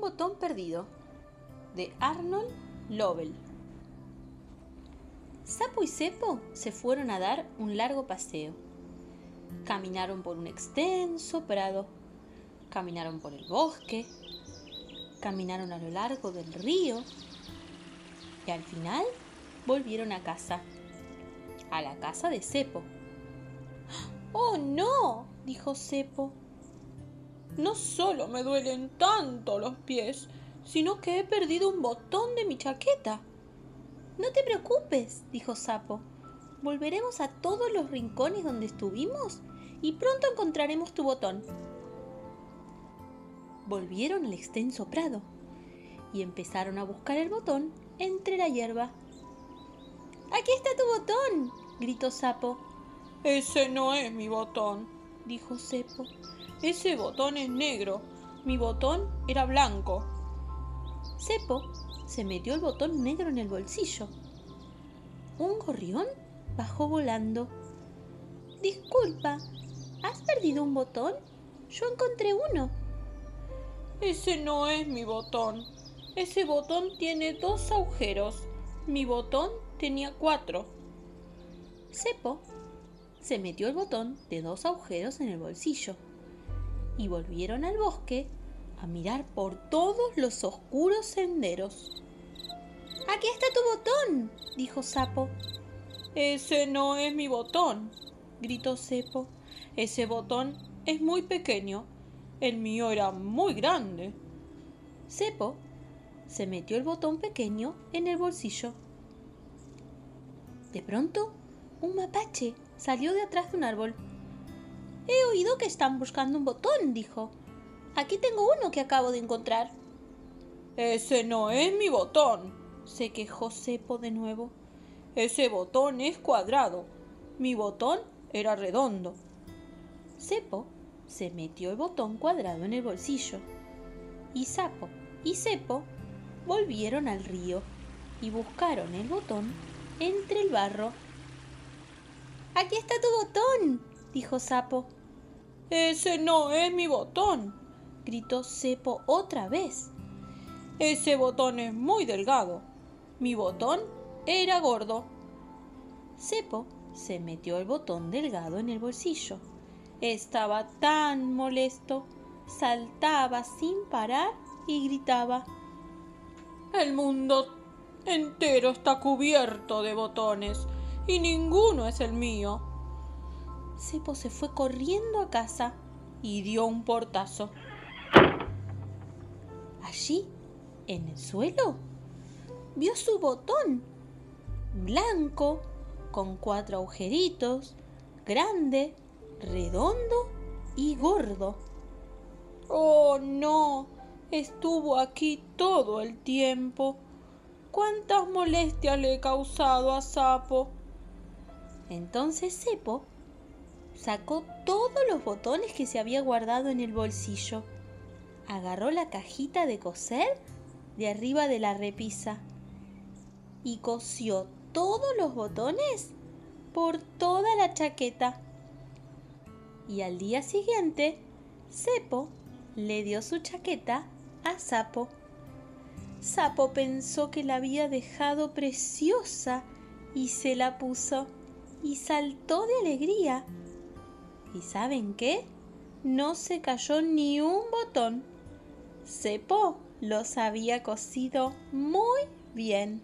Botón perdido de Arnold Lovell. Sapo y Cepo se fueron a dar un largo paseo. Caminaron por un extenso prado, caminaron por el bosque, caminaron a lo largo del río y al final volvieron a casa, a la casa de Cepo. ¡Oh no! dijo Cepo. No solo me duelen tanto los pies, sino que he perdido un botón de mi chaqueta. No te preocupes, dijo Sapo. Volveremos a todos los rincones donde estuvimos y pronto encontraremos tu botón. Volvieron al extenso prado y empezaron a buscar el botón entre la hierba. ¡Aquí está tu botón! gritó Sapo. Ese no es mi botón, dijo Cepo. Ese botón es negro. Mi botón era blanco. Cepo se metió el botón negro en el bolsillo. Un gorrión bajó volando. Disculpa, ¿has perdido un botón? Yo encontré uno. Ese no es mi botón. Ese botón tiene dos agujeros. Mi botón tenía cuatro. Cepo se metió el botón de dos agujeros en el bolsillo y volvieron al bosque a mirar por todos los oscuros senderos. Aquí está tu botón, dijo Sapo. Ese no es mi botón, gritó Cepo. Ese botón es muy pequeño. El mío era muy grande. Cepo se metió el botón pequeño en el bolsillo. De pronto, un mapache salió de atrás de un árbol. He oído que están buscando un botón, dijo. Aquí tengo uno que acabo de encontrar. Ese no es mi botón, se quejó Cepo de nuevo. Ese botón es cuadrado. Mi botón era redondo. Cepo se metió el botón cuadrado en el bolsillo. Y Sapo y Cepo volvieron al río y buscaron el botón entre el barro. Aquí está tu botón, dijo Sapo. Ese no es mi botón, gritó Cepo otra vez. Ese botón es muy delgado. Mi botón era gordo. Cepo se metió el botón delgado en el bolsillo. Estaba tan molesto, saltaba sin parar y gritaba. El mundo entero está cubierto de botones y ninguno es el mío. Cepo se fue corriendo a casa y dio un portazo. Allí, en el suelo, vio su botón, blanco, con cuatro agujeritos, grande, redondo y gordo. Oh, no, estuvo aquí todo el tiempo. ¿Cuántas molestias le he causado a Sapo? Entonces Cepo sacó todos los botones que se había guardado en el bolsillo. Agarró la cajita de coser de arriba de la repisa y cosió todos los botones por toda la chaqueta. Y al día siguiente, Cepo le dio su chaqueta a Sapo. Sapo pensó que la había dejado preciosa y se la puso y saltó de alegría. ¿Y saben qué? No se cayó ni un botón. Cepo los había cosido muy bien.